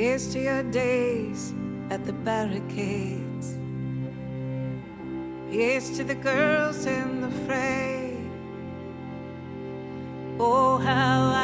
Here's to your days at the barricades. Here's to the girls in the fray. Oh, how I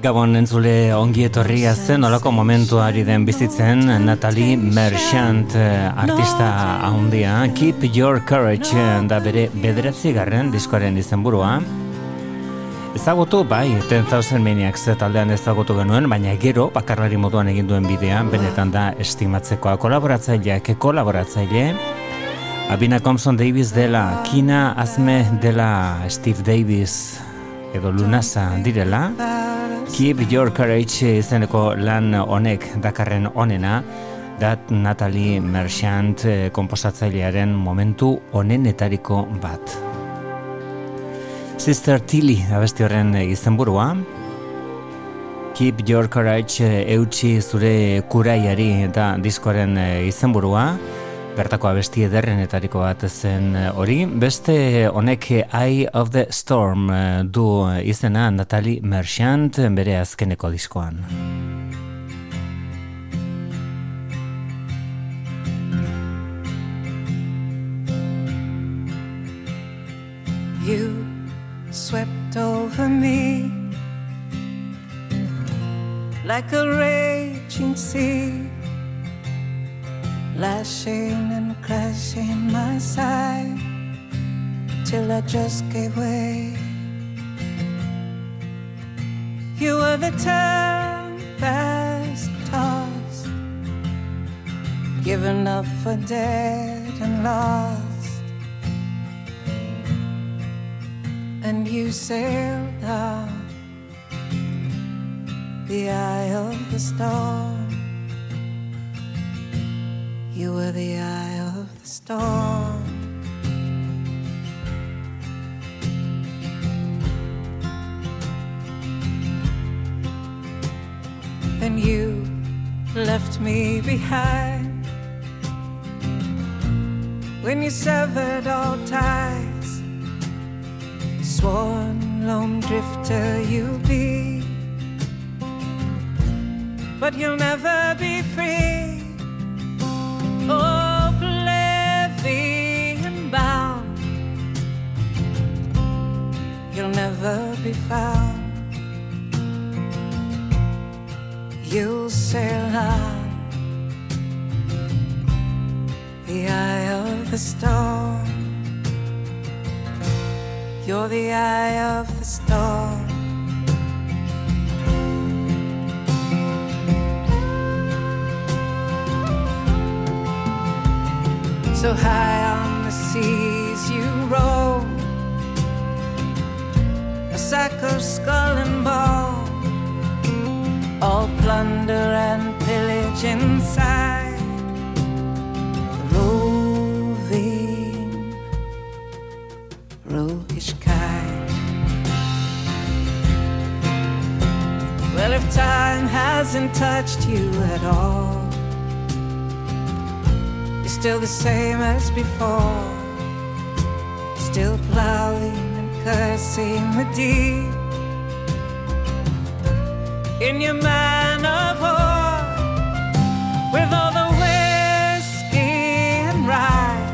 Gabon entzule ongi etorria zen olako momentuari den bizitzen Natalie Merchant eh, artista handia. Keep Your Courage eh, da bere bederatzi garren diskoaren izenburua Ezagutu, bai, 10,000 Maniacs taldean ezagutu genuen, baina gero bakarlari moduan egin duen bidea, benetan da estimatzekoa kolaboratzaileak, kolaboratzaile, Abina Compson Davis dela, Kina Azme dela, Steve Davis edo Lunasa direla, Keep Your Courage izeneko lan honek dakarren onena, dat Natalie Merchant eh, komposatzailearen momentu onenetariko bat. Sister Tilly abesti horren izenburua. Keep Your Courage eh, eutxi zure kuraiari eta diskoaren eh, izenburua bertako abesti ederrenetariko bat zen eh, hori. Beste honek Eye of the Storm eh, du izena Natalie Merchant bere azkeneko diskoan. Swept over me like a raging sea lashing and crashing my side till I just gave way. You were the tempest tossed, given up for dead and lost, and you sailed out the eye of the storm. You were the eye of the storm. Then you left me behind when you severed all ties. Sworn lone drifter you'll be, but you'll never be free. Oh, oblivion bound. You'll never be found. You'll sail on the eye of the storm. You're the eye of the storm. So high on the seas you roll, a sack of skull and bone, all plunder and pillage inside hasn't touched you at all You're still the same as before. Still plowing and cursing the deep. In your man of war, with all the whiskey and rye,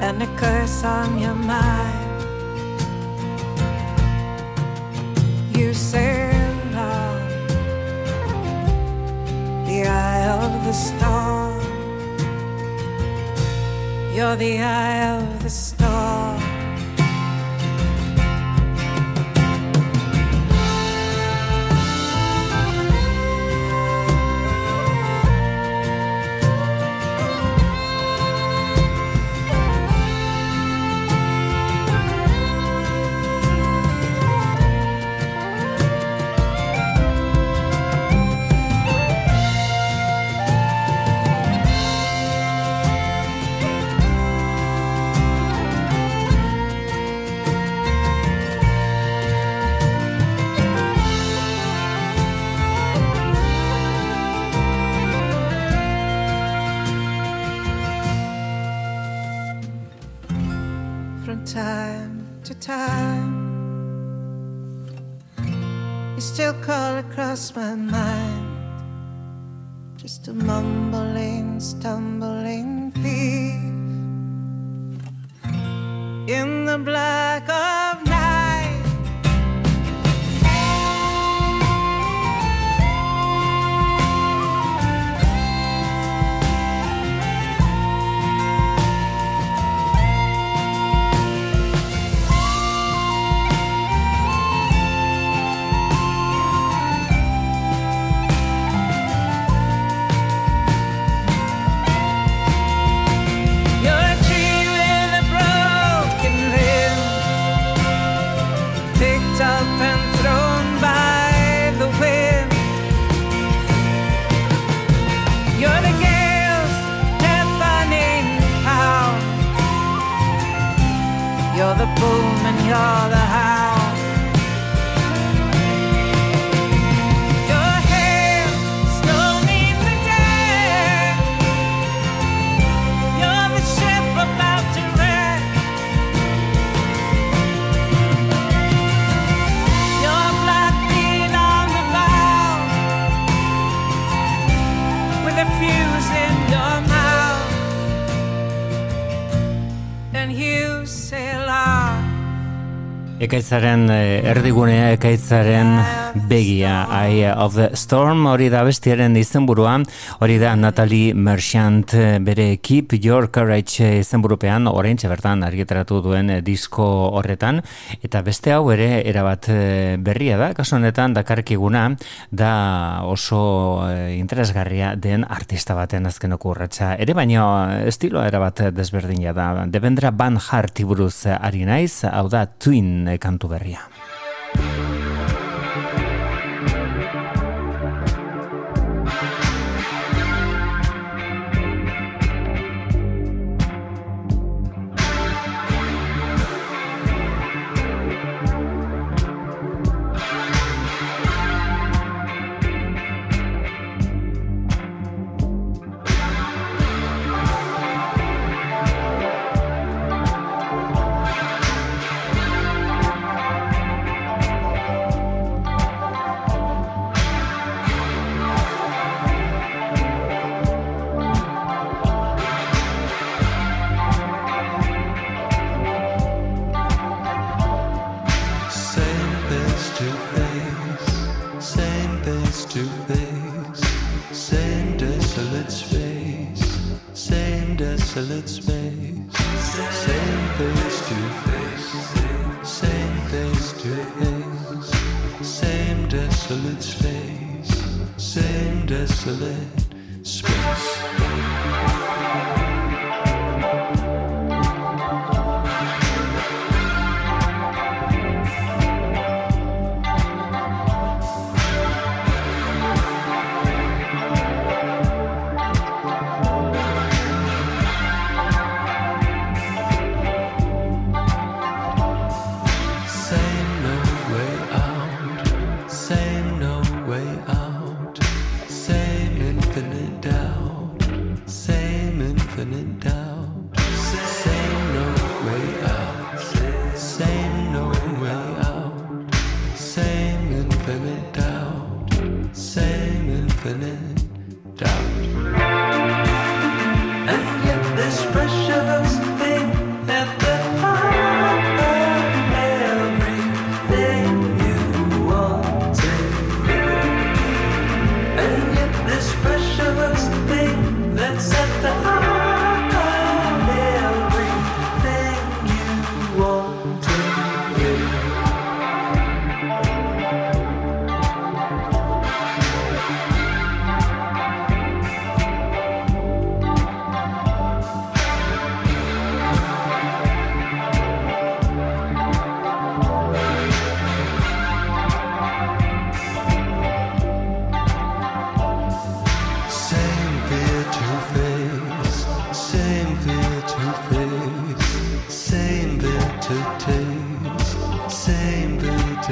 and a curse on your mind. Eye of the storm. You're the eye of the storm. Ekaitzaren eh, erdigunea, ekaitzaren begia, Eye of the Storm, hori da bestiaren izenburua, hori da Natalie Merchant eh, bere Keep Your Courage izenburupean, orain bertan argitaratu duen eh, disko horretan, eta beste hau ere erabat berria da, kasu honetan dakarkiguna, da oso interesgarria den artista baten azkenoko urratsa. Ere baino estiloa erabat desberdina da, debendra Van Hart iburuz ari naiz, hau da Twin kantu berria.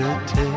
till, till.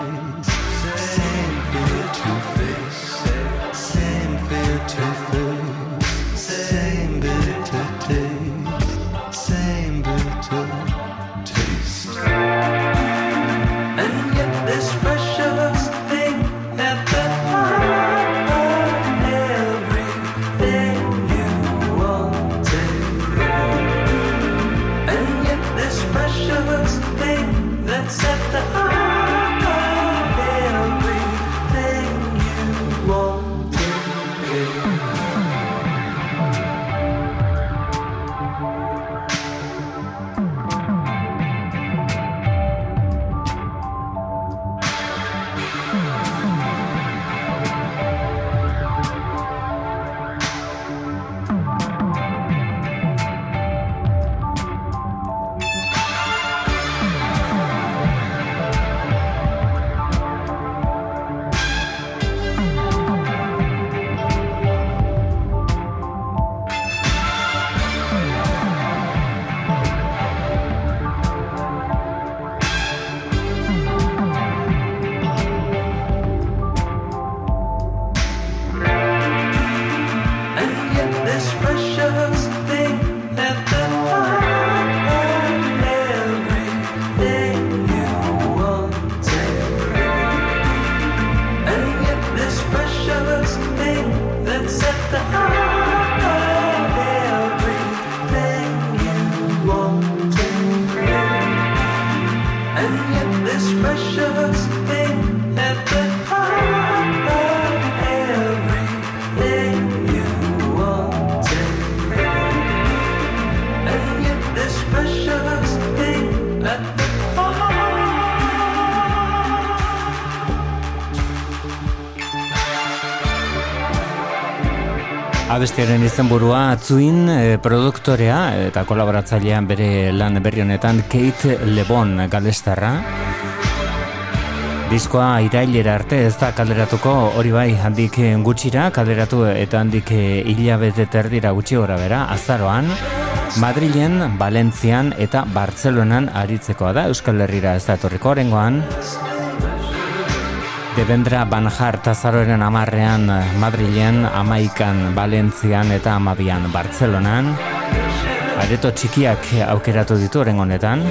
Abestiaren izenburua Atzuin e, produktorea eta kolaboratzailean bere lan berri honetan Kate Lebon galestarra. Diskoa irailera arte ez da kalderatuko hori bai handik gutxira, kalderatu eta handik hilabete terdira gutxi gora bera, azaroan, Madrilen, Valentzian eta Bartzelonan aritzekoa da Euskal Herrira ez da etorriko orengoan. Debendra Banjar tazaroren amarrean Madrilen, Amaikan, Valentzian eta Amabian Bartzelonan. Areto txikiak aukeratu ditu oren honetan.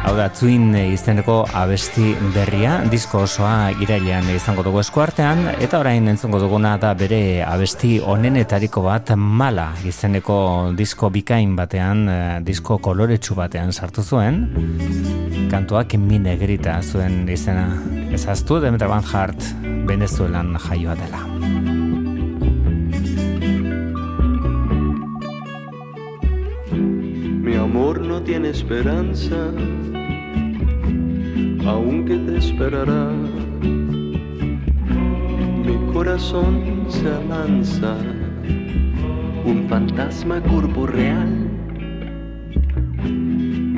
Hau da, zuin izeneko abesti berria, disko osoa irailean izango dugu eskuartean, eta orain entzongo duguna da bere abesti onenetariko bat mala izeneko disko bikain batean, eh, disko koloretsu batean sartu zuen kantuak min egrita zuen izena. Ezaztu Demeter Van Hart Venezuelan jaioa dela. Mi amor no tiene esperanza, aunque te esperará. Mi corazón se avanza, un fantasma cuerpo real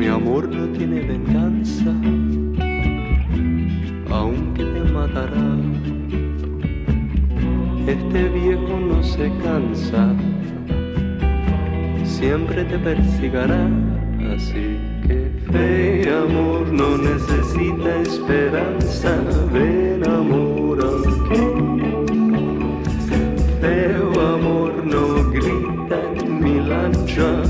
mi amor no tiene venganza, aunque te matará. Este viejo no se cansa, siempre te persigará. Así que fe amor no necesita esperanza, ven amor aquí. Feo amor no grita en mi lancha.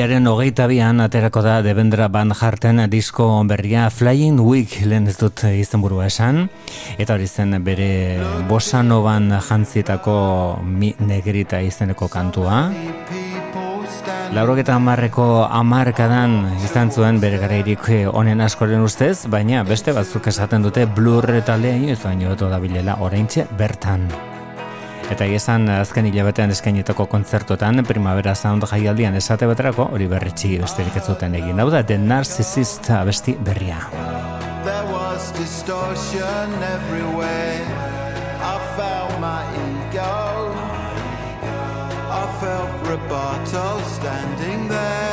Irailaren hogeita bian aterako da Devendra Van Harten disko berria Flying Week lehen ez dut izan burua esan eta hori zen bere bosanoban jantzietako mi negrita izeneko kantua Laurogeta amarreko amarkadan izan zuen bere garairik honen askoren ustez, baina beste batzuk esaten dute blur eta lehen ez baino da bilela oraintxe bertan. Eta esan azken hilabetean eskainetako kontzertotan Primavera Sound jaialdian esate baterako hori berretxi besterik ez zuten egin. Hau da, The Narcissist abesti berria. There was distortion everywhere I found my ego I felt rebuttal standing there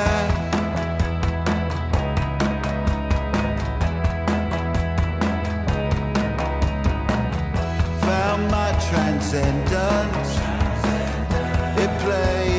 transcendent. It plays.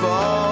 fall.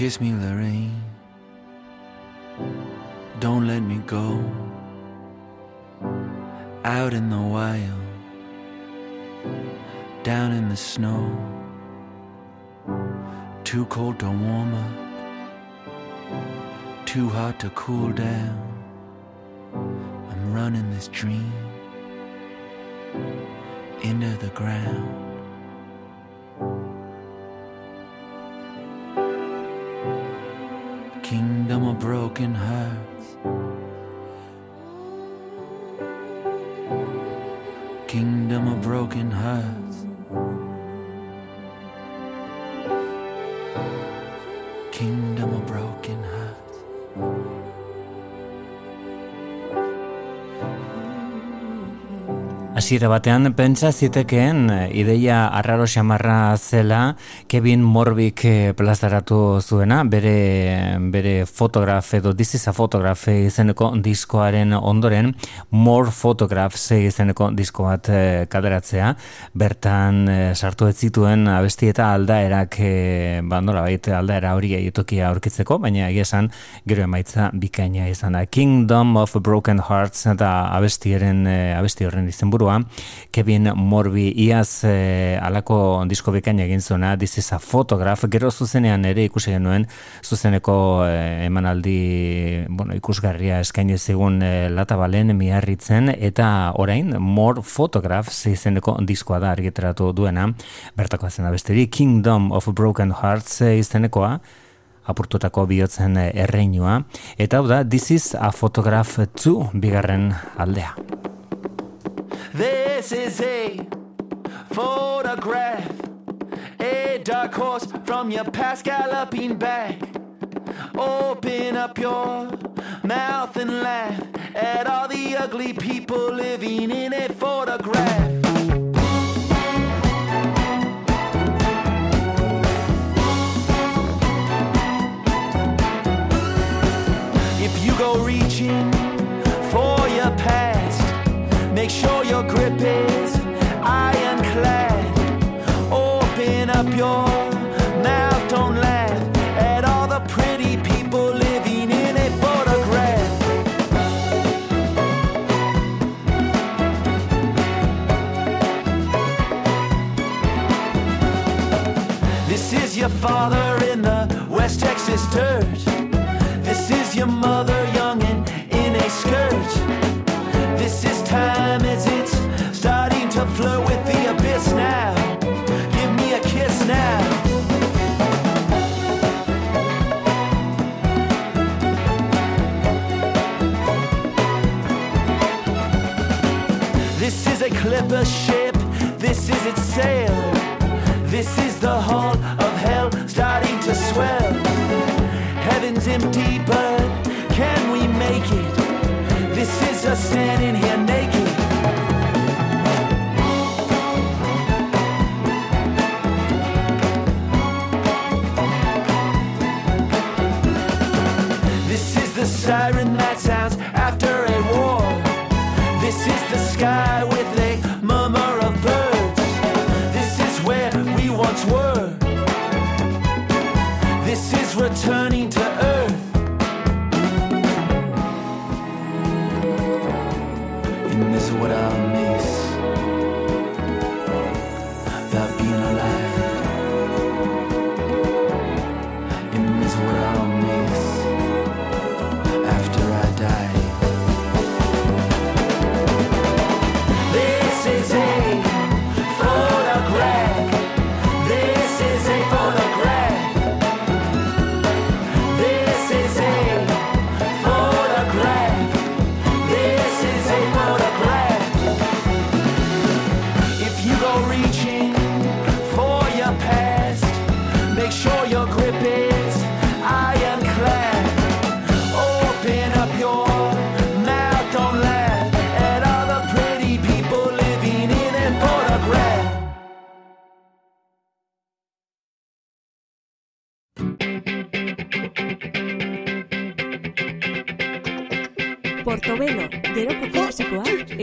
Kiss me, Lorraine. Don't let me go out in the wild, down in the snow. Too cold to warm up, too hot to cool down. Hasiera batean pentsa zitekeen eh, ideia arraro xamarra zela Kevin Morbik eh, plazaratu zuena, bere, bere fotograf edo diziza fotograf izeneko diskoaren ondoren More Photographs izeneko disko bat eh, kaderatzea, bertan sartu ez zituen abesti eta aldaerak e, ba nola baita aldaera hori eitokia aurkitzeko, baina egia esan gero emaitza bikaina izan da. Kingdom of Broken Hearts eta abestiaren, abesti horren izen Kevin Morbi iaz e, alako disko bekain egin zuena, this is a photograph, gero zuzenean ere ikusi genuen zuzeneko e, emanaldi bueno, ikusgarria eskaini zigun e, lata balen miarritzen, eta orain more photographs izeneko diskoa da argiteratu duena, bertako zen abesteri, Kingdom of Broken Hearts izenekoa, apurtutako bihotzen erreinua, eta hau da, this is a photograph to bigarren aldea. This is a photograph, a dark horse from your past galloping back. Open up your mouth and laugh at all the ugly people living in a photograph. If you go reaching for your past, make sure your grip is ironclad. Open up your mouth, don't laugh at all the pretty people living in a photograph. This is your father in the West Texas dirt. This is your mother young and in a skirt. This is time a ship, this is its sail. This is the hull of hell starting to swell. Heaven's empty, but can we make it? This is us standing here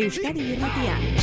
Euskadi irratia.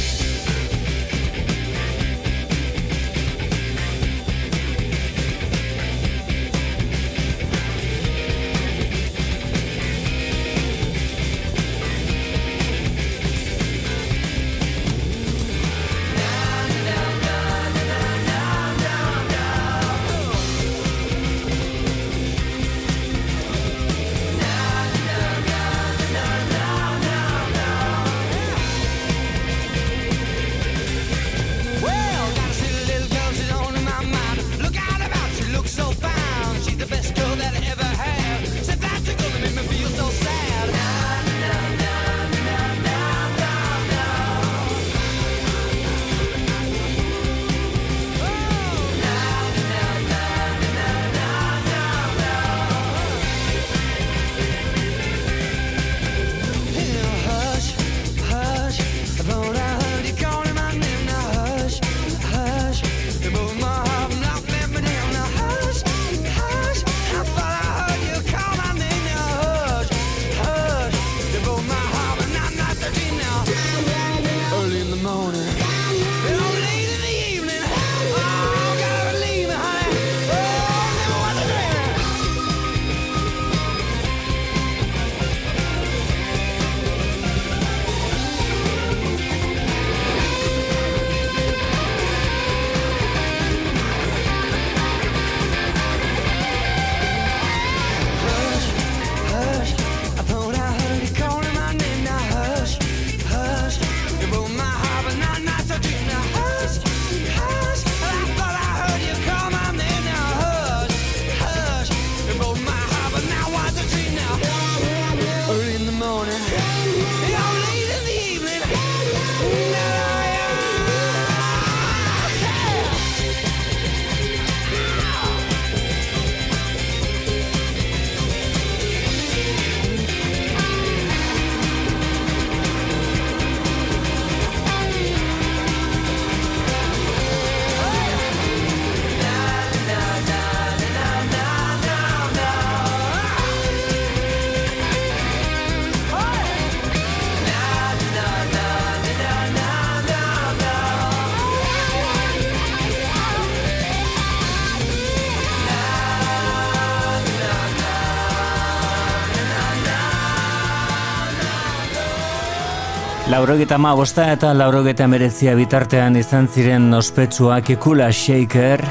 Laurogeta ma bosta eta laurogeta meretzia bitartean izan ziren ospetsuak Kula Shaker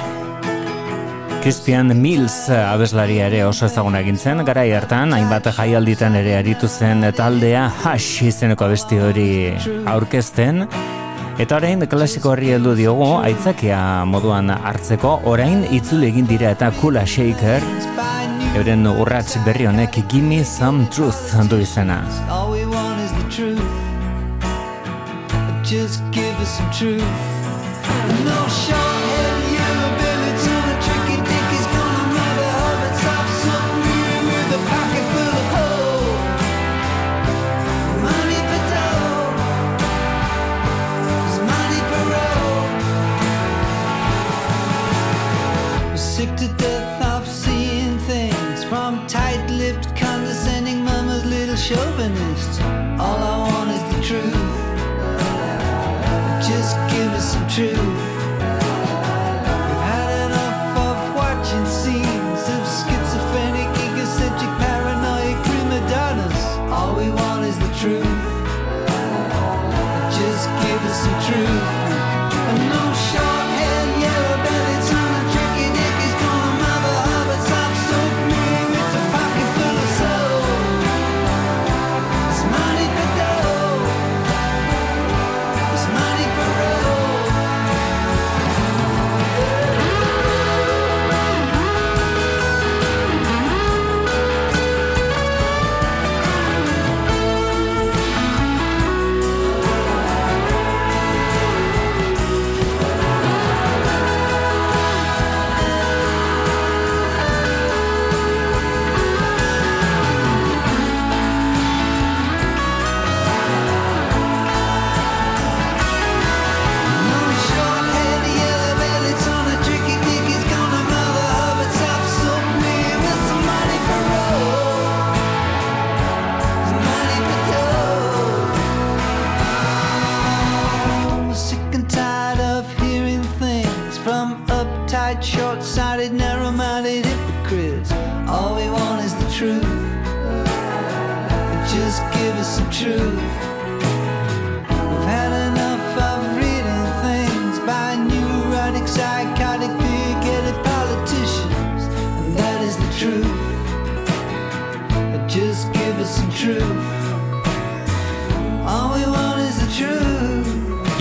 Crispian Mills abeslaria ere oso ezaguna gintzen, garai hartan, hainbat jaialditan ere aritu zen taldea hash izeneko abesti hori aurkezten, eta orain klasiko horri heldu diogu, aitzakia moduan hartzeko, orain itzule egin dira eta Kula Shaker, euren urratz berri honek Gimme Some Truth du izena. Just give us some truth. No short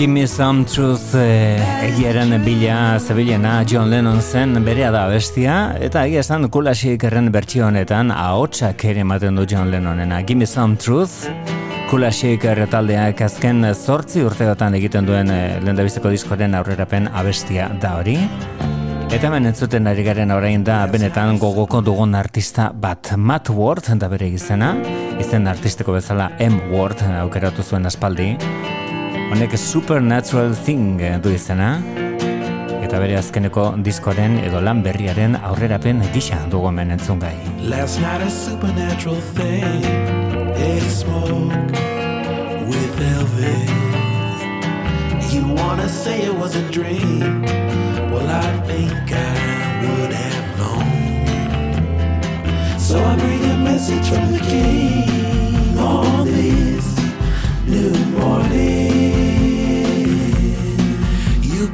Give me some truth eh, egiaren bila zebilena John Lennon zen berea da bestia eta egia esan kulasik erren bertsio honetan ahotsak ere ematen du John Lennonena. Give me some truth Kulasik erretaldeak azken zortzi urteotan egiten duen eh, lehendabiziko diskoren aurrerapen abestia da hori. Eta hemen entzuten ari garen orain da benetan gogoko dugun artista bat Matt Ward da bere izena izen artistiko bezala M Ward aukeratu zuen aspaldi Honek Supernatural Thing du izena eta bere azkeneko diskoren edo lan berriaren aurrerapen gisa dugu hemen entzungai. Last night a supernatural thing. They smoke with Elvis. You wanna say it was a dream? Well, I think I would have known. So I bring a message from the king on this new morning.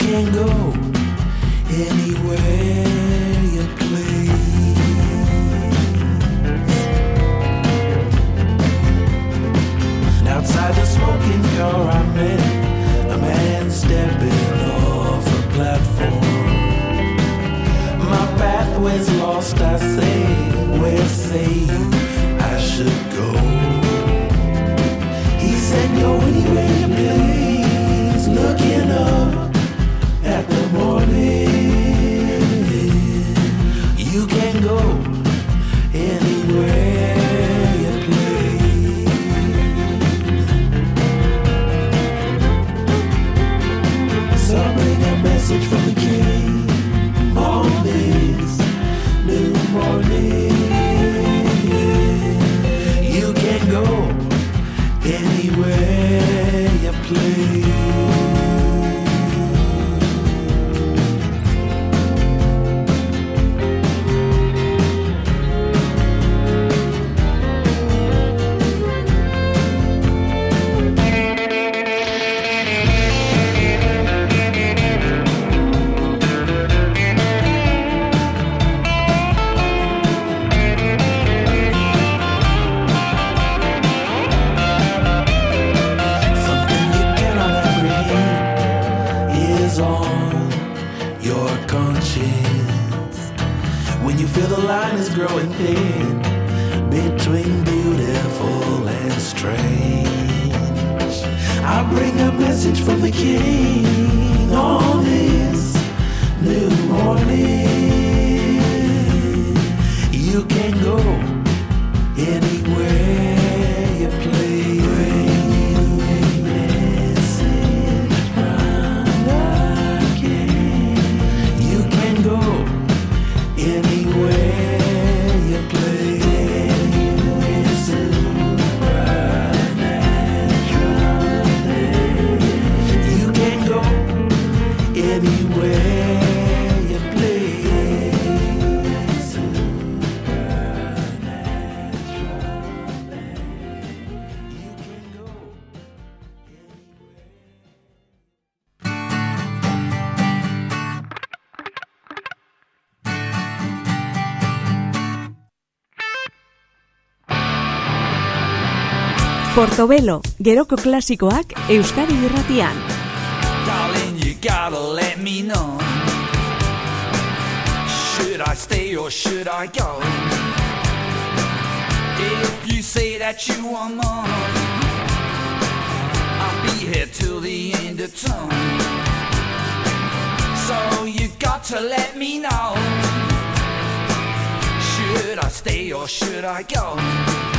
go anywhere you please. Outside the smoking car, I met a man stepping off a platform. My pathway's lost, I say, where say I should go. He said, go anywhere you please, looking up me. kid. Portobelo, geroko klasikoak Euskadi irratian. Darling, you gotta let me know. Should I stay or should I go? If you say that you want more, I'll be here till the end of time. So you've got to let me know. Should I stay or should I go?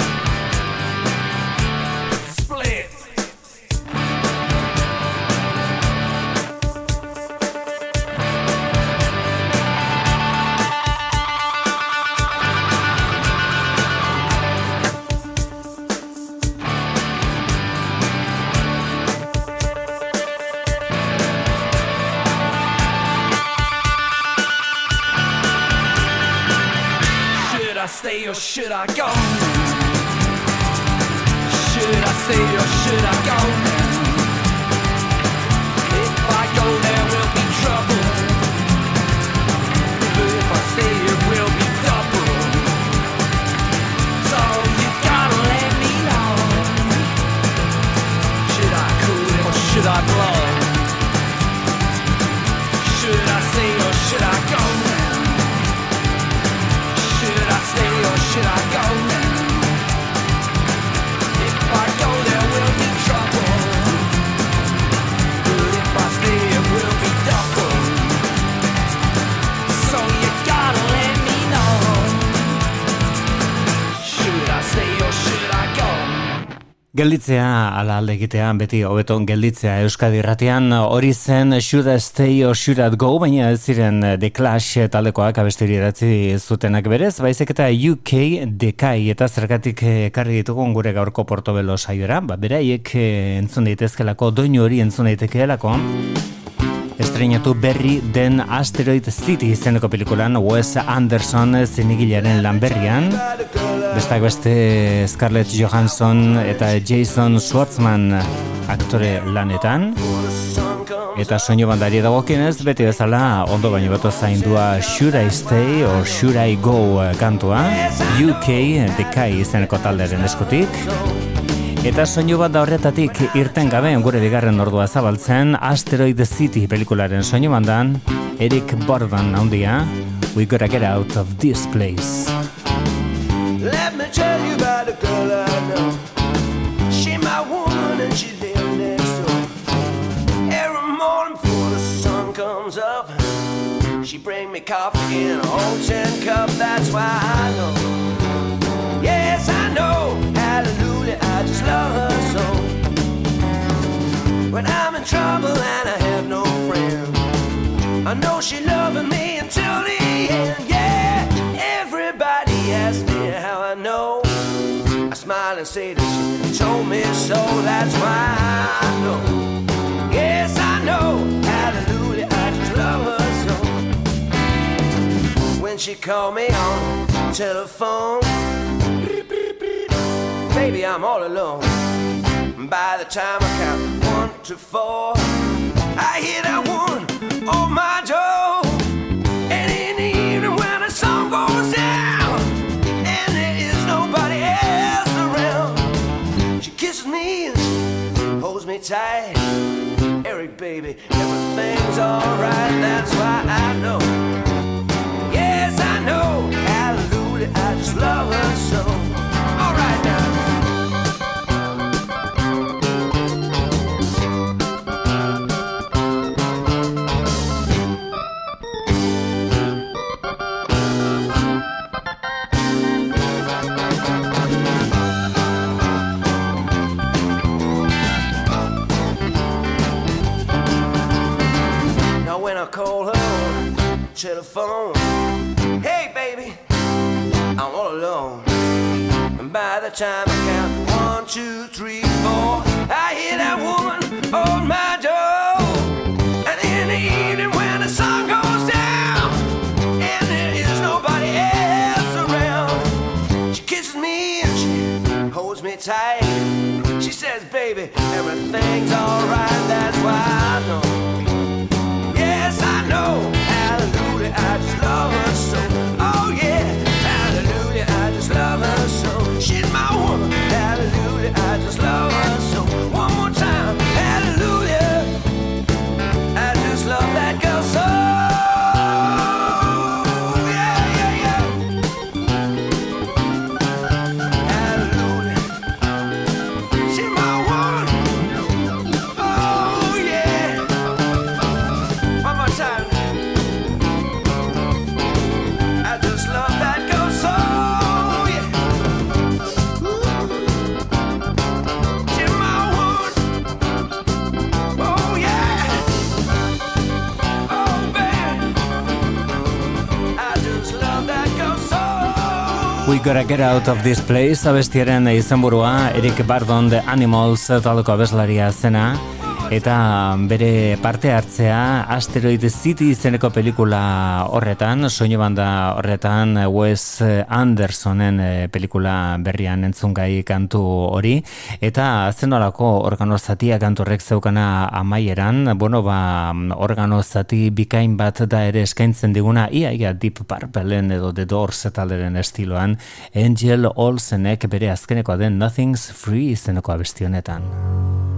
Stay or should I go? Should I stay or should I go? If I go, there will be trouble. But if I stay, should I go now? Gelditzea ala alde beti hobeton gelditzea Euskadi Irratian. Hori zen Should I Stay or Should I Go baina ez ziren The Clash taldekoak abesteri idatzi zutenak berez. Baizik eta UK Dekai eta zergatik ekarri ditugun gure gaurko portobelo saiora ba, beraiek eh, entzun daitezkelako doinu hori entzun daitekeelako Estreinatu berri den Asteroid City izeneko pelikulan Wes Anderson zinigilaren lan berrian. Besteak beste Scarlett Johansson eta Jason Schwartzman aktore lanetan. Eta soinu bandari dagokienez, beti bezala ondo baino beto zaindua Should I Stay or Should I Go kantua. UK Dekai izeneko talderen eskutik Eta soinu bat da horretatik irten gabe gure bigarren ordua zabaltzen Asteroid City pelikularen soinu bandan. Eric Bordan handia. We gotta get out of this place. Let me tell you about a girl I know. She my woman and she lives next door. Every morning before the sun comes up She bring me coffee in a whole tin cup That's why I know. Yes I know. Hallelujah. I just love her so. When I'm in trouble and I have no friend, I know she loving me until the end. Yeah, everybody asks me how I know. I smile and say that she told me so. That's why I know. Yes, I know. Hallelujah, I just love her so. When she called me on the telephone, baby, I'm all alone. By the time I count one to four, I hear that woman on my door. And in the evening when the sun goes down, and there is nobody else around, she kisses me and holds me tight. Eric, baby, everything's alright. That's why I know. Yes, I know. Hallelujah, I just love her so. On telephone, hey baby, I'm all alone. And by the time I count one, two, three, four, I hear that woman on my door. And in the evening when the sun goes down, and there is nobody else around, she kisses me and she holds me tight. She says, baby, everything's alright, gotta get out of this place abestiaren izenburua Eric Bardon The Animals taldeko abeslaria zena eta bere parte hartzea Asteroid City izeneko pelikula horretan, soinu banda horretan Wes Andersonen eh, pelikula berrian entzungai kantu hori eta zenolako organo zatia kantu horrek zeukana amaieran, bueno ba organo zati bikain bat da ere eskaintzen diguna ia ia Deep Purpleen edo The Doors talderen estiloan Angel Olsenek bere azkenekoa den Nothing's Free izeneko abesti honetan.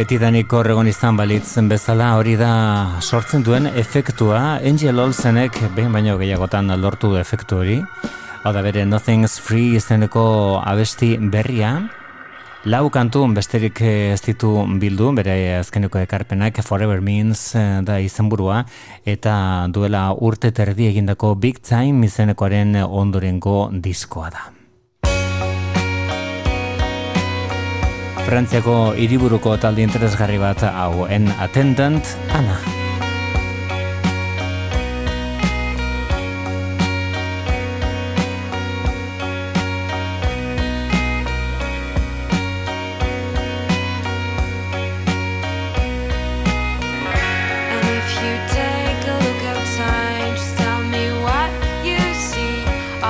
Betidaniko horregon izan balitzen bezala hori da sortzen duen efektua. Angel Olsenek behin baino gehiagotan lortu du efektu hori. Hau da bere Nothing's Free izeneko abesti berria. Lau kantu besterik ez ditu bildu bere azkeneko ekarpenak Forever Means eh, da izenburua eta duela urte terdi egindako Big Time izenekoaren ondorengo diskoa da Frantziako hiriburuko talde interesgarri bat hau en attendant Ana.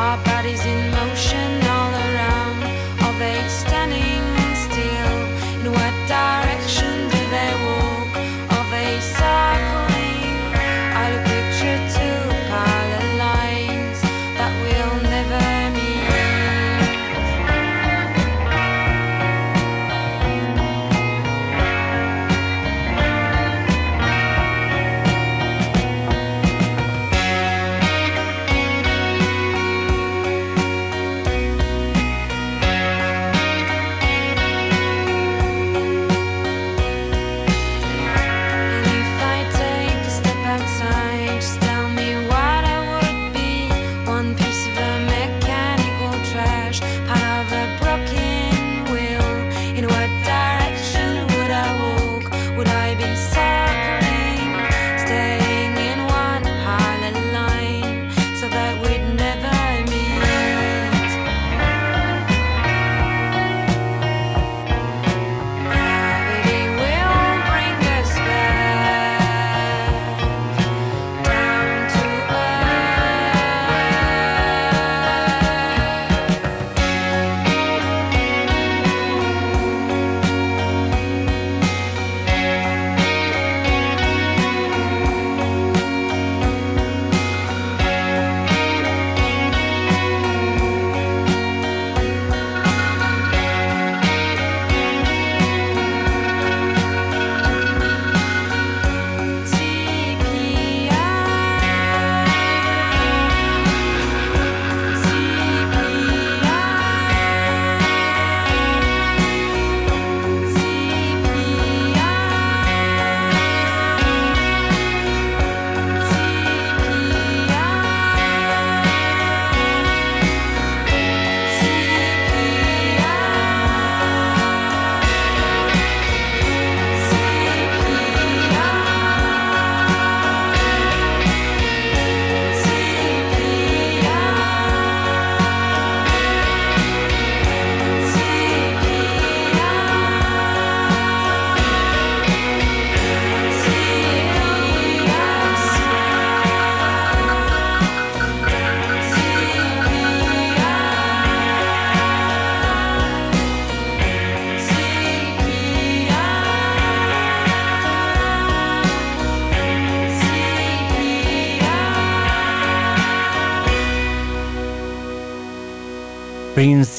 direction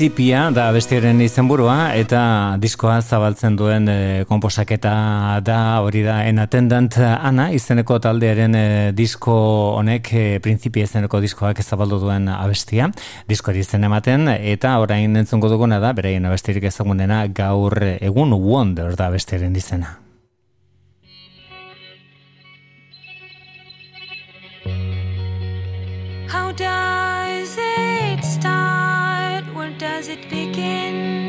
Principia da bestiaren izenburua eta diskoa zabaltzen duen e, konposaketa da hori da en attendant ana izeneko taldearen e, disko honek e, Principia izeneko diskoak zabaldu duen abestia. Diskoari izen ematen eta orain entzungo duguna da beraien abestirik ezagunena gaur egun Wonder da bestiaren izena. How does does it begin?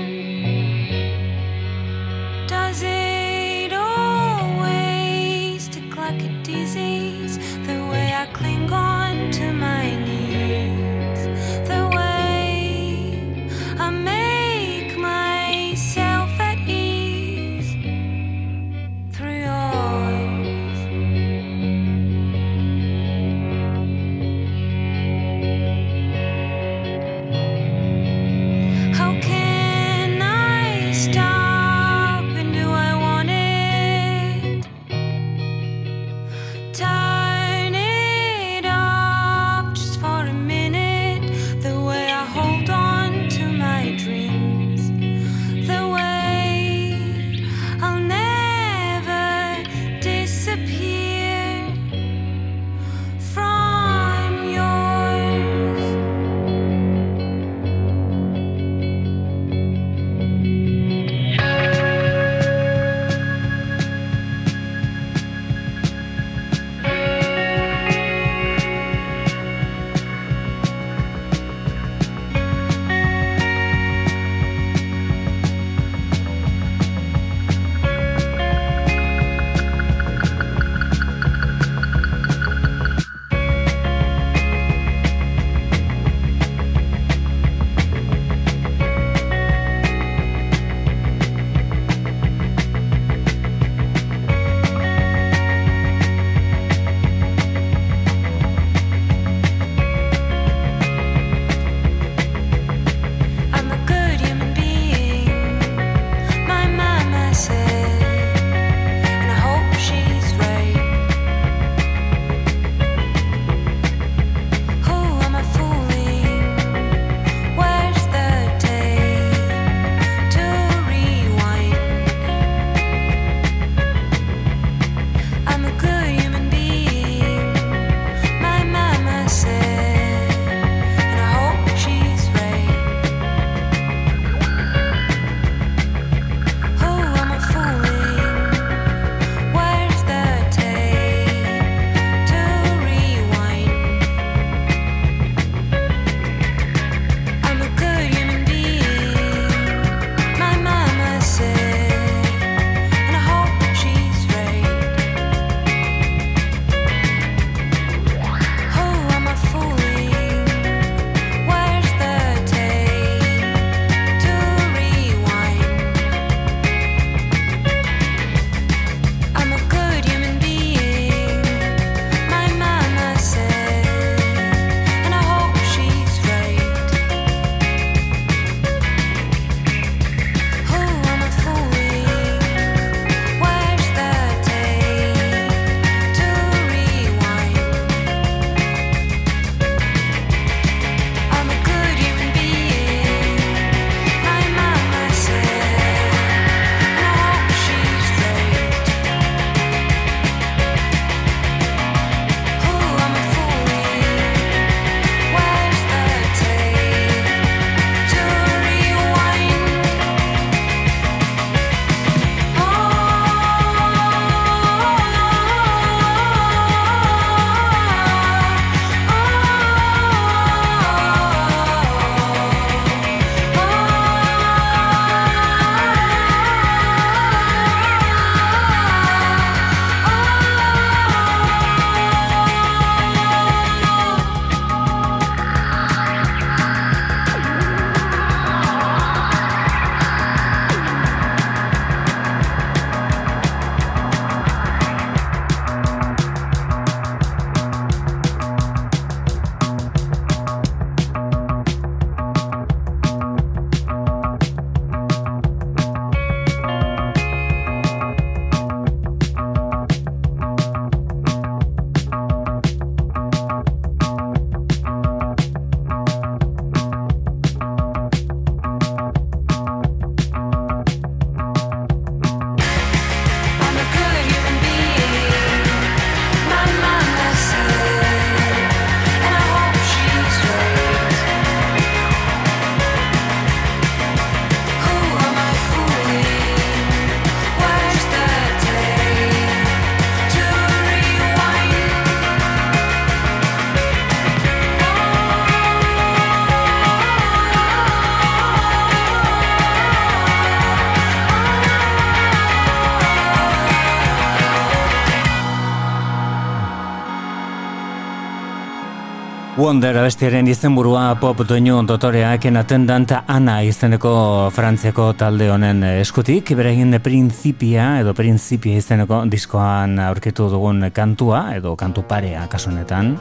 Wonder abestiaren izenburua pop doinu dotoreak enatendant ana izeneko frantziako talde honen eskutik, beregin principia edo principia izeneko diskoan aurkitu dugun kantua edo kantu parea kasunetan.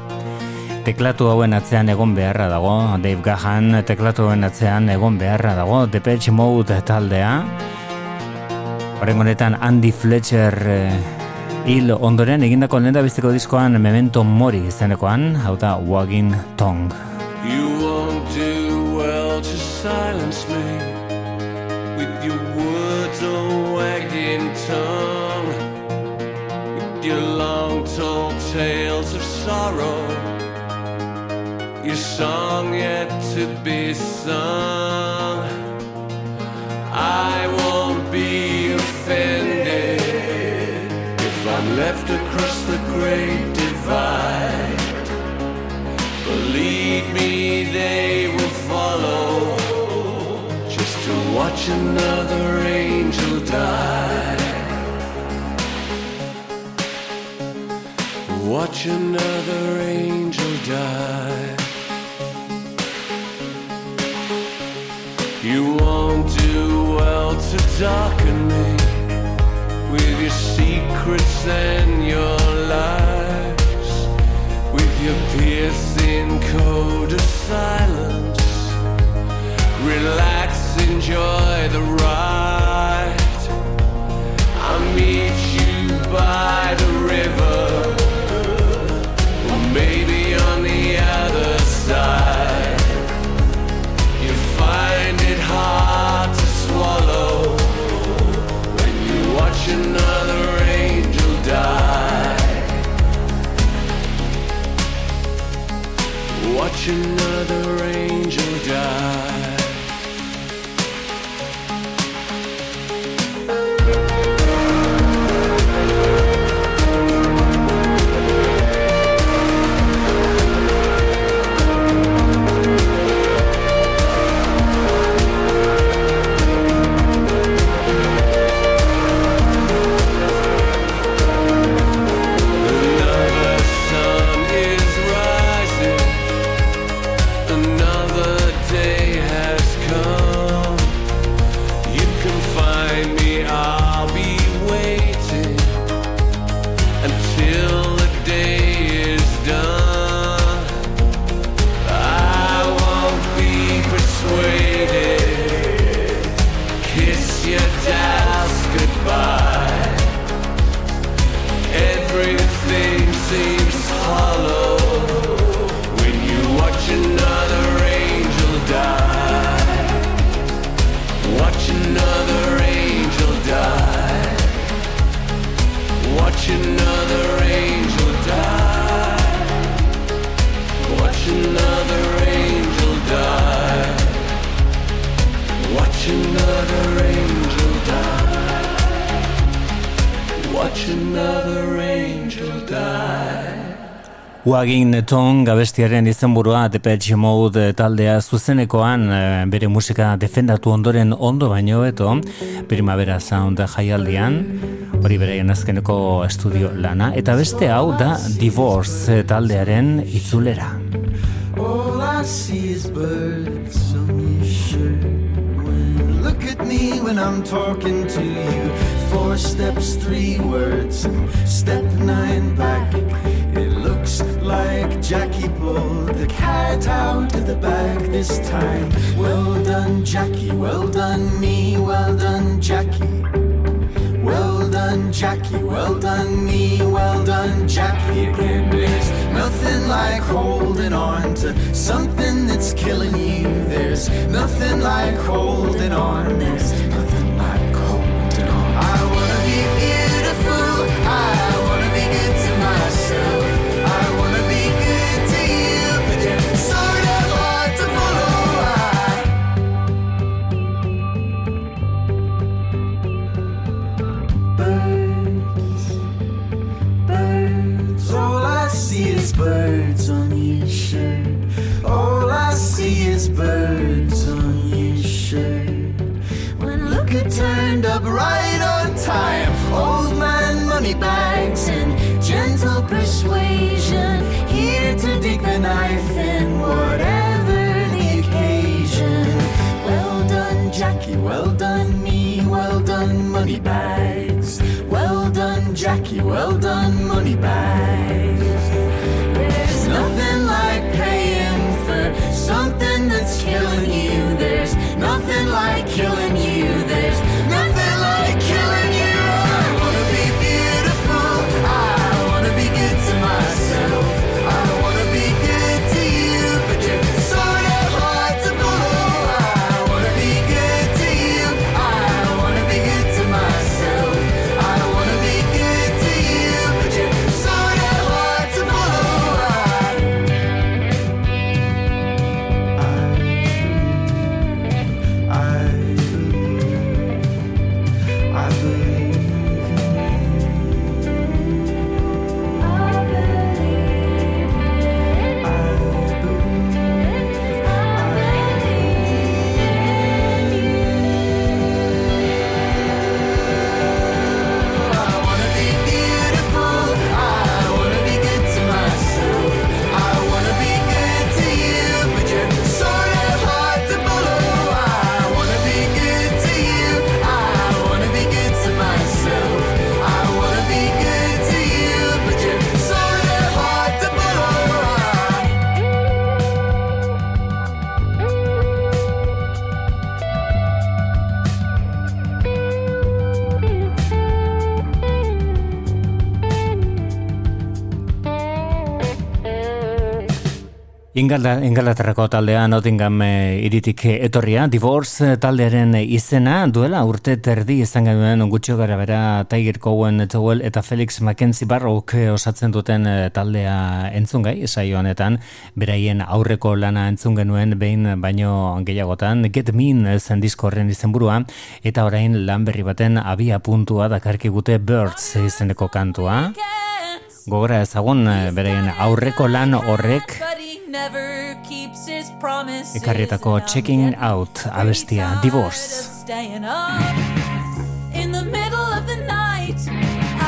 Teklatu hauen atzean egon beharra dago, Dave Gahan teklatu hauen atzean egon beharra dago, Depeche Mode taldea. Horren Andy Fletcher eh, Hil ondoren egindako lenda bizteko diskoan Memento Mori izenekoan, hau da Wagging Tongue. You won't do well to silence me With your words a wagging tongue With your long told tales of sorrow Your song yet to be sung I won't be offended left across the great divide. Believe me, they will follow just to watch another angel die. Watch another angel die. You won't do well to your secrets and your lies, with your piercing code of silence. Relax, enjoy the ride. I'll meet you by the river, watching Wagin Tong gabestiaren izenburua Depeche Mode taldea zuzenekoan eh, bere musika defendatu ondoren ondo baino eto Primavera Sound jaialdian. Hori bere azkeneko estudio lana. Eta beste hau da Divorce taldearen itzulera. All I see is birds on your Look at me when I'm talking to you. Four steps, three words. Step nine back like Jackie pulled the cat out of the bag this time. Well done, Jackie, well done, me, well done, Jackie. Well done, Jackie, well done, me, well done, Jackie. There's nothing like holding on to something that's killing you. There's nothing like holding on. There's Ingalaterrako taldea Nottingham eh, iritik eh, etorria, Divorce eh, taldearen izena duela urte terdi izan genuen gutxio gara bera Tiger Cowen Towell eta Felix Mackenzie Barrock osatzen duten taldea entzungai, saio honetan, beraien aurreko lana entzun genuen behin baino gehiagotan, Get Mean zen diskorren izenburua. Eta orain lan berri baten abia puntua dakarkigute Birds izeneko kantua. Gogora ezagun beraien aurreko lan horrek never keeps his promises. Ekarrietako checking out abestia, divorce. In the middle of the night,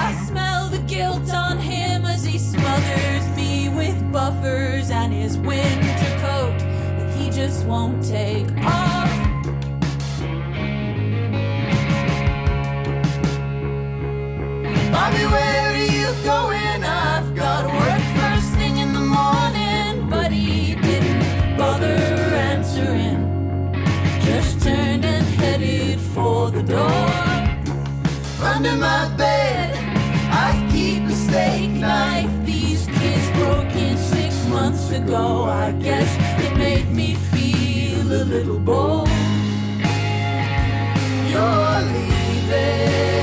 I smell the guilt on him as he smothers me with buffers and his winter coat that he just won't take ago, I guess it made me feel a little bold. You're leaving.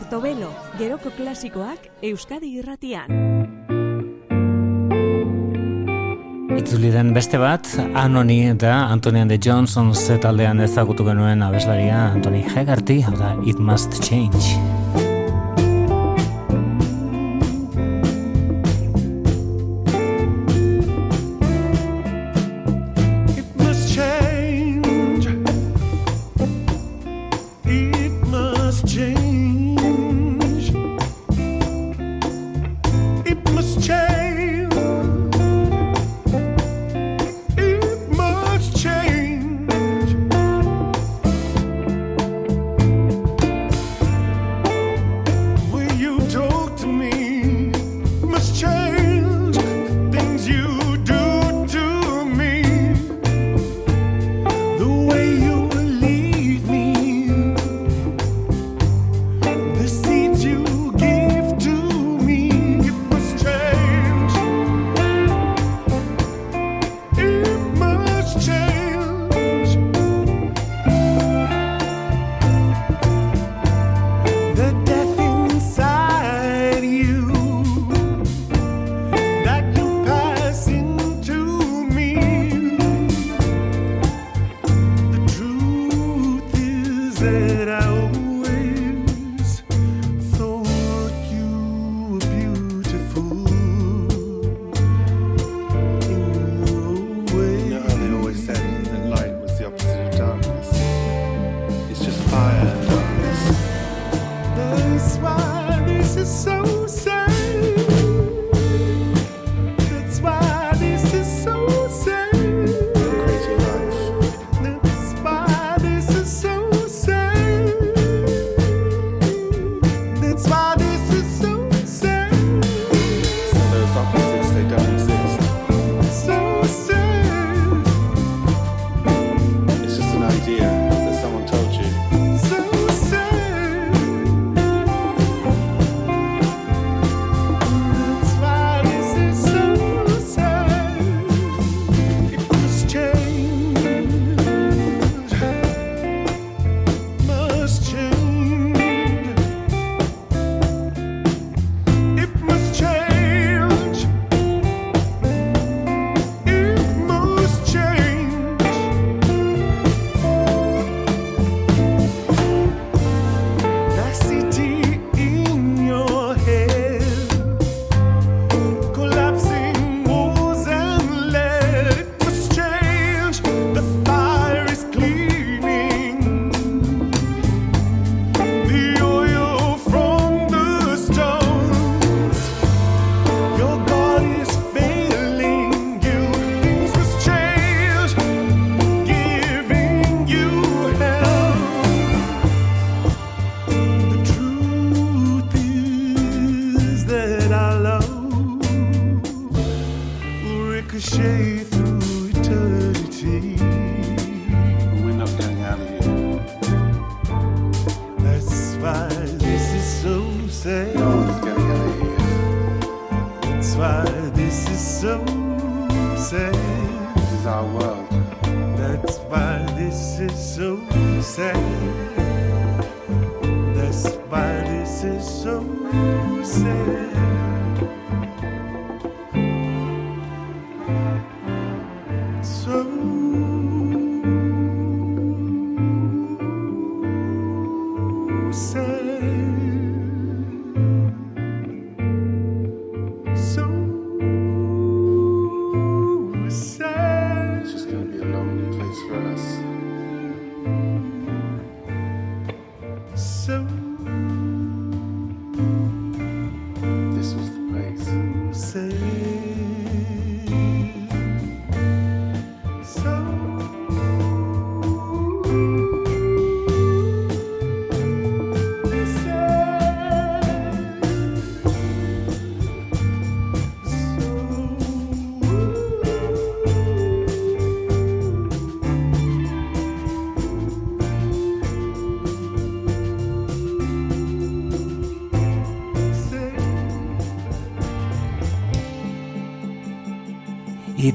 Portobelo, geroko klasikoak Euskadi irratian. Itzuliren beste bat, Anoni eta Anthony and the Johnson taldean ezagutu genuen abeslaria Anthony Hegarty, hau da It Must Change.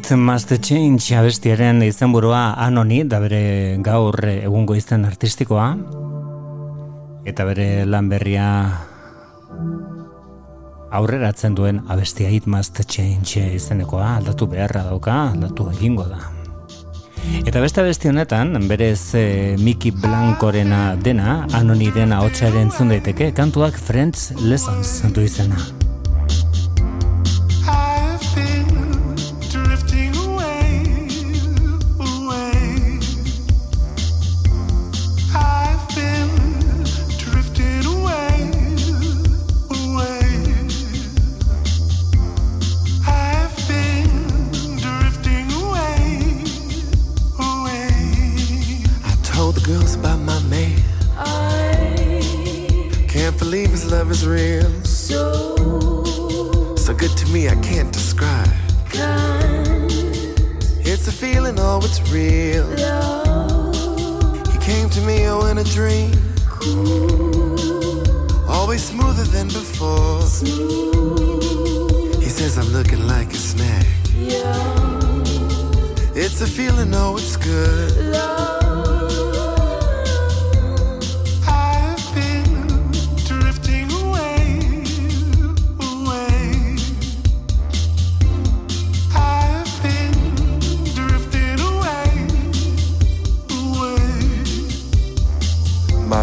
What Must Change abestiaren izenburua anoni da bere gaur egungo izten artistikoa eta bere lan berria aurreratzen duen abestia It Must Change izenekoa aldatu beharra dauka, aldatu egingo da. Eta beste beste honetan, berez eh, e, Miki Blankorena dena, anoniren ahotsaren zun daiteke, kantuak Friends Lessons du izena.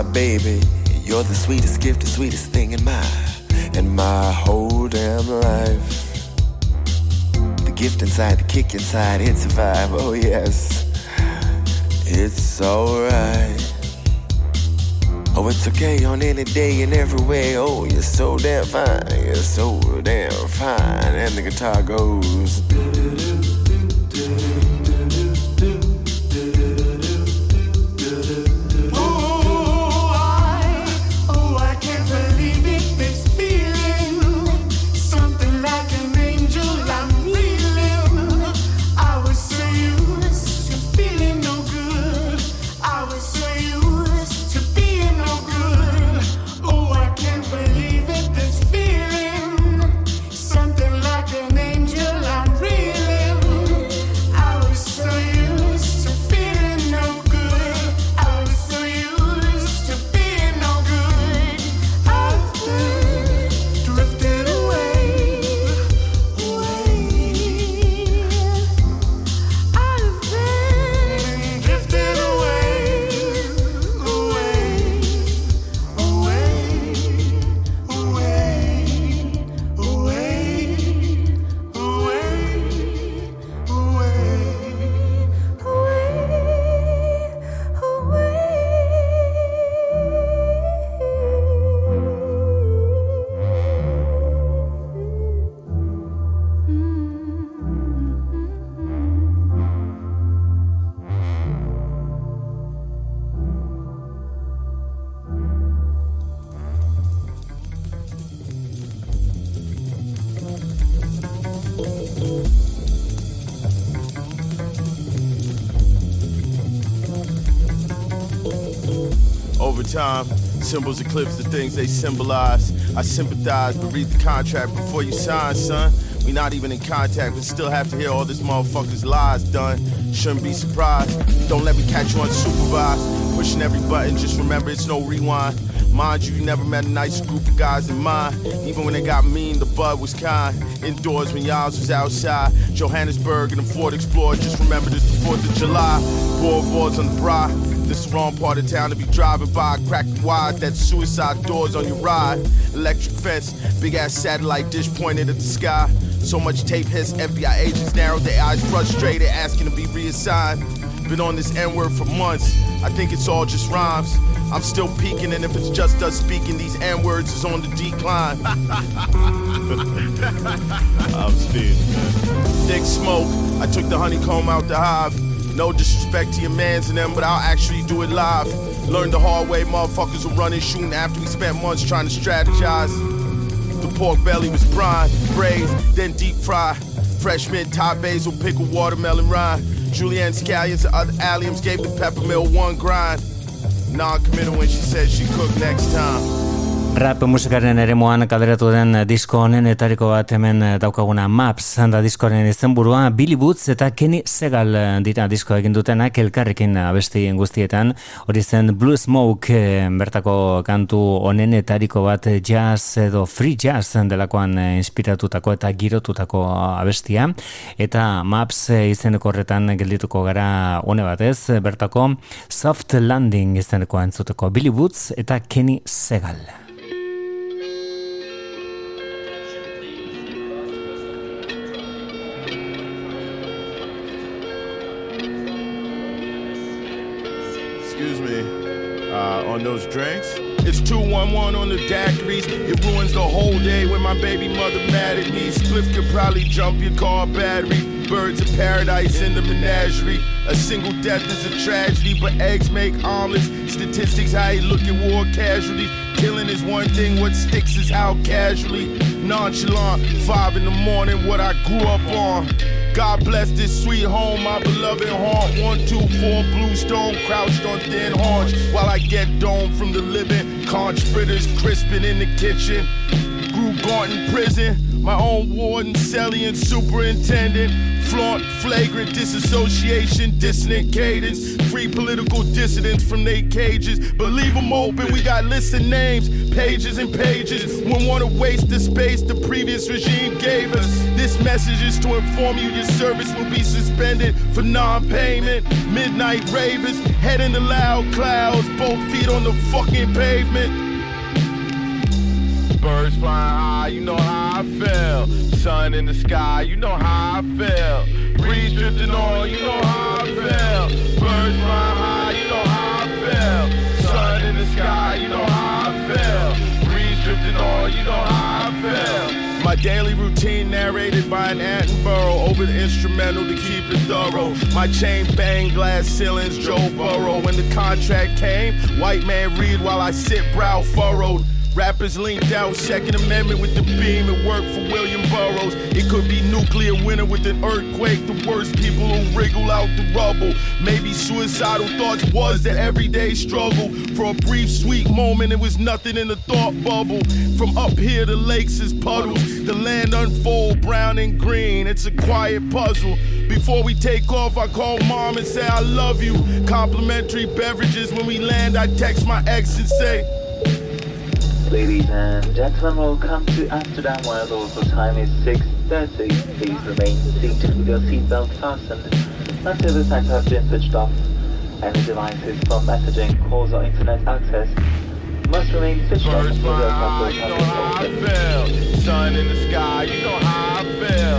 Baby. You're the sweetest gift, the sweetest thing in my in my whole damn life. The gift inside, the kick inside, it's a vibe. Oh yes, it's alright. Oh, it's okay on any day and every way. Oh, you're so damn fine. You're so damn fine. And the guitar goes. Symbols eclipse the things they symbolize. I sympathize, but read the contract before you sign, son. We not even in contact, but still have to hear all this motherfucker's lies done. Shouldn't be surprised. Don't let me catch you unsupervised. Pushing every button, just remember it's no rewind. Mind you, you never met a nice group of guys in mine. Even when they got mean, the bud was kind. Indoors when y'all was outside. Johannesburg and the Ford Explorer. Just remember this the 4th of July. Boards on the bra. This wrong part of town to be driving by. Crack wide, that suicide doors on your ride. Electric fence, big ass satellite dish pointed at the sky. So much tape hits, FBI agents narrowed their eyes, frustrated, asking to be reassigned. Been on this N word for months. I think it's all just rhymes. I'm still peaking, and if it's just us speaking, these N words is on the decline. I'm. Thick smoke. I took the honeycomb out the hive. No disrespect to your mans and them, but I'll actually do it live. Learned the hard way, motherfuckers were running, shooting after we spent months trying to strategize. The pork belly was brine, braised, then deep fry. Fresh mint, Thai basil, pickle, watermelon rind. Julienne scallions and other alliums gave the peppermill one grind. Non-committal when she said she cooked next time. Rap musikaren ere moan kaleratu den disko honen etariko bat hemen daukaguna. Maps da diskoaren izenburua. Billy Boots eta Kenny Segal dira disko egin dutenak elkarrekin abesti guztietan. Hori zen Blue Smoke eh, bertako kantu honen etariko bat jazz edo free jazz delakoan inspiratutako eta girotutako abestia. Eta Maps izeneko horretan geldituko gara one batez bertako Soft Landing izeneko entzuteko. Billy Boots eta Kenny Segal on those drinks. It's 211 on the daiquiris. It ruins the whole day when my baby mother mad at me. Spliff could probably jump your car battery. Birds of paradise in the menagerie. A single death is a tragedy, but eggs make omelets. Statistics, how you look at war casualties. Killing is one thing, what sticks is how casually. Nonchalant, five in the morning, what I grew up on. God bless this sweet home, my beloved haunt. One, two, four, blue stone, crouched on thin haunch. While I get dome from the living, conch fritters crisping in the kitchen. Grew in prison, my own warden, and superintendent. Flaunt, flagrant disassociation, dissonant cadence. Free political dissidents from their cages. But leave them open, we got lists of names, pages and pages. When wanna waste the space the previous regime gave us. This message is to inform you your service will be suspended for non payment. Midnight ravers, head in the loud clouds, both feet on the fucking pavement. Birds flying high, you know how I feel. Sun in the sky, you know how I feel. Breeze drifting on, you know how I feel. Birds flying high, you know how I feel. Sun in the sky, you know how I feel. Breeze drifting on, you know how I feel. My daily routine narrated by an Attenborough over the instrumental to keep it thorough. My chain bang glass ceilings, Joe Burrow. When the contract came, white man read while I sit brow furrowed. Rappers linked out, Second Amendment with the beam. It worked for William Burroughs. It could be nuclear winter with an earthquake. The worst people who wriggle out the rubble. Maybe suicidal thoughts was the everyday struggle. For a brief, sweet moment, it was nothing in the thought bubble. From up here, the lakes is puddles. The land unfold, brown and green. It's a quiet puzzle. Before we take off, I call mom and say I love you. Complimentary beverages. When we land, I text my ex and say. Ladies and gentlemen, welcome to Amsterdam where the local time is 6.30. Please remain seated with your seatbelt fastened until the signs have been switched off. Any devices for messaging, calls or internet access must remain switched off until the I is open. Sun in the sky, you know how I feel.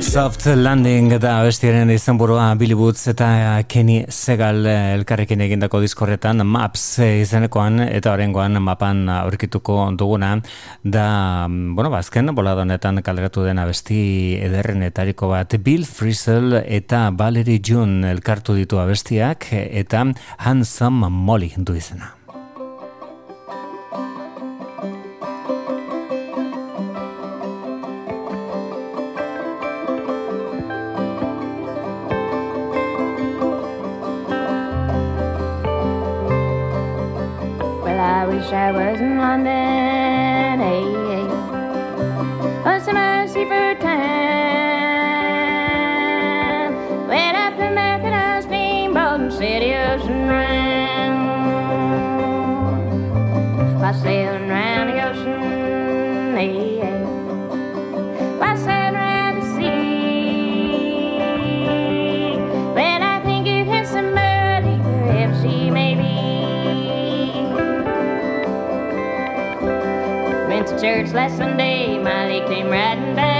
Soft Landing da bestiaren izenburua Billy Woods eta Kenny Segal eh, elkarrekin egindako diskorretan Maps eh, izenekoan eta horrengoan mapan aurkituko duguna da, bueno, bazken bolada honetan kaleratu den abesti ederrenetariko bat Bill Frisell eta Valerie June elkartu ditu abestiak eta Handsome Molly du izena. Wish I was in London, hey, hey. Oh, some mercy for church last Sunday, leg came riding back.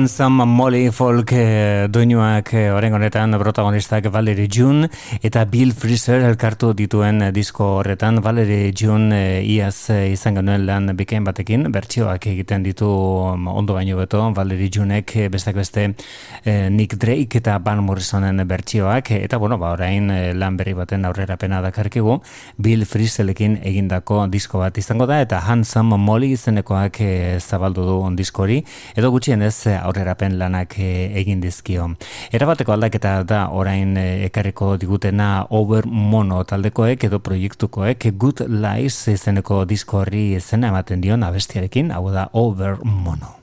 Handsome Molly Folk eh, doinuak eh, orain honetan protagonistak Valerie June eta Bill Fraser elkartu dituen eh, disko horretan. Valerie June eh, iaz izan genuen lan bikain batekin. Bertsioak egiten ditu um, ondo baino beto Valerie Junek bestak beste Nick Drake eta Van Morrisonen bertsioak. Eta bueno ba orain lan berri baten aurrerapena dakarkigu. Bill Friselekin egindako disko bat izango da eta Handsome Molly izenekoak eh, zabaldu du diskori edo gutxienez aurrerapen lanak eh, egin dizkio. Erabateko aldaketa da orain eh, ekarriko digutena Over Mono taldekoek edo proiektukoek Good Lies izeneko disko horri izena ematen dion abestiarekin, hau da Over Mono.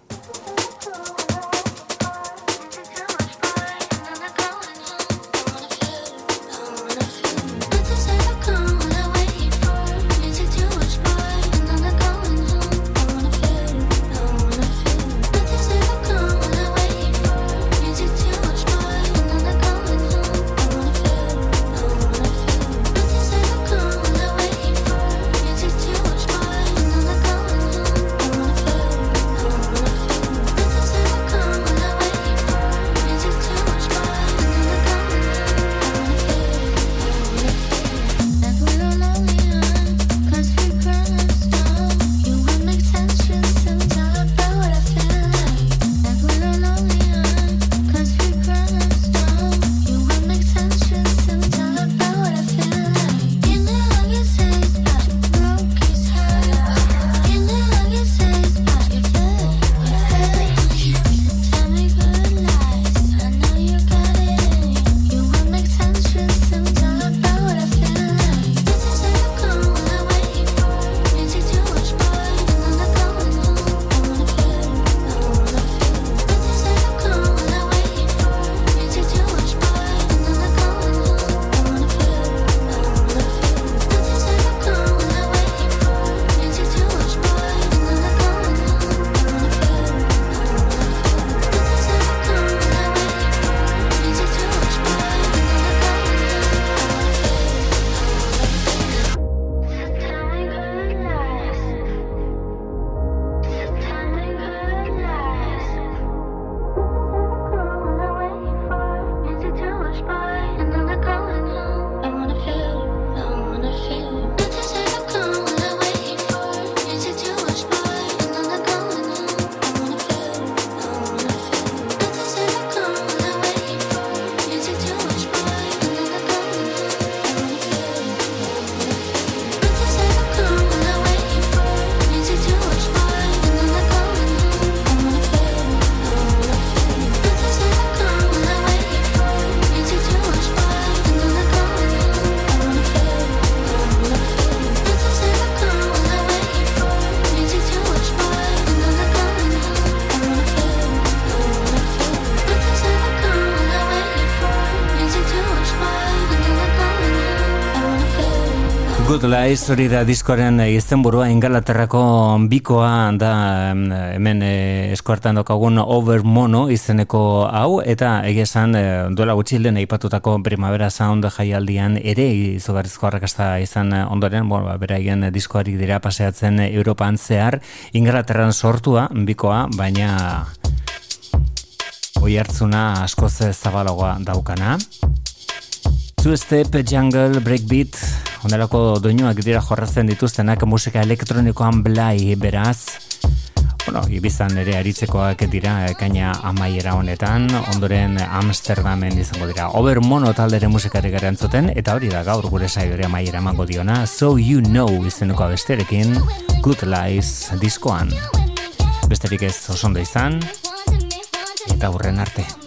Lies hori da diskoaren izenburua Ingalaterrako bikoa da em, hemen eh, eskuartan daukagun Over Mono izeneko hau eta egia esan eh, duela gutxi lehen aipatutako Primavera Sound jaialdian ere izugarrizko arrakasta izan eh, ondoren, bueno, ba, beraien diskoari dira paseatzen Europan zehar Ingalaterran sortua bikoa, baina oi hartzuna askoz zabalagoa daukana. Two Step Jungle Breakbeat onelako doinuak dira jorratzen dituztenak musika elektronikoan blai beraz Bueno, ibizan ere aritzekoak dira ekaina amaiera honetan, ondoren Amsterdamen izango dira. Over mono taldere musikari garantzuten, eta hori da gaur gure saio ere amaiera emango diona, So You Know izenuko abesterekin, Good Lies diskoan. Besterik ez osondo izan, eta hurren arte.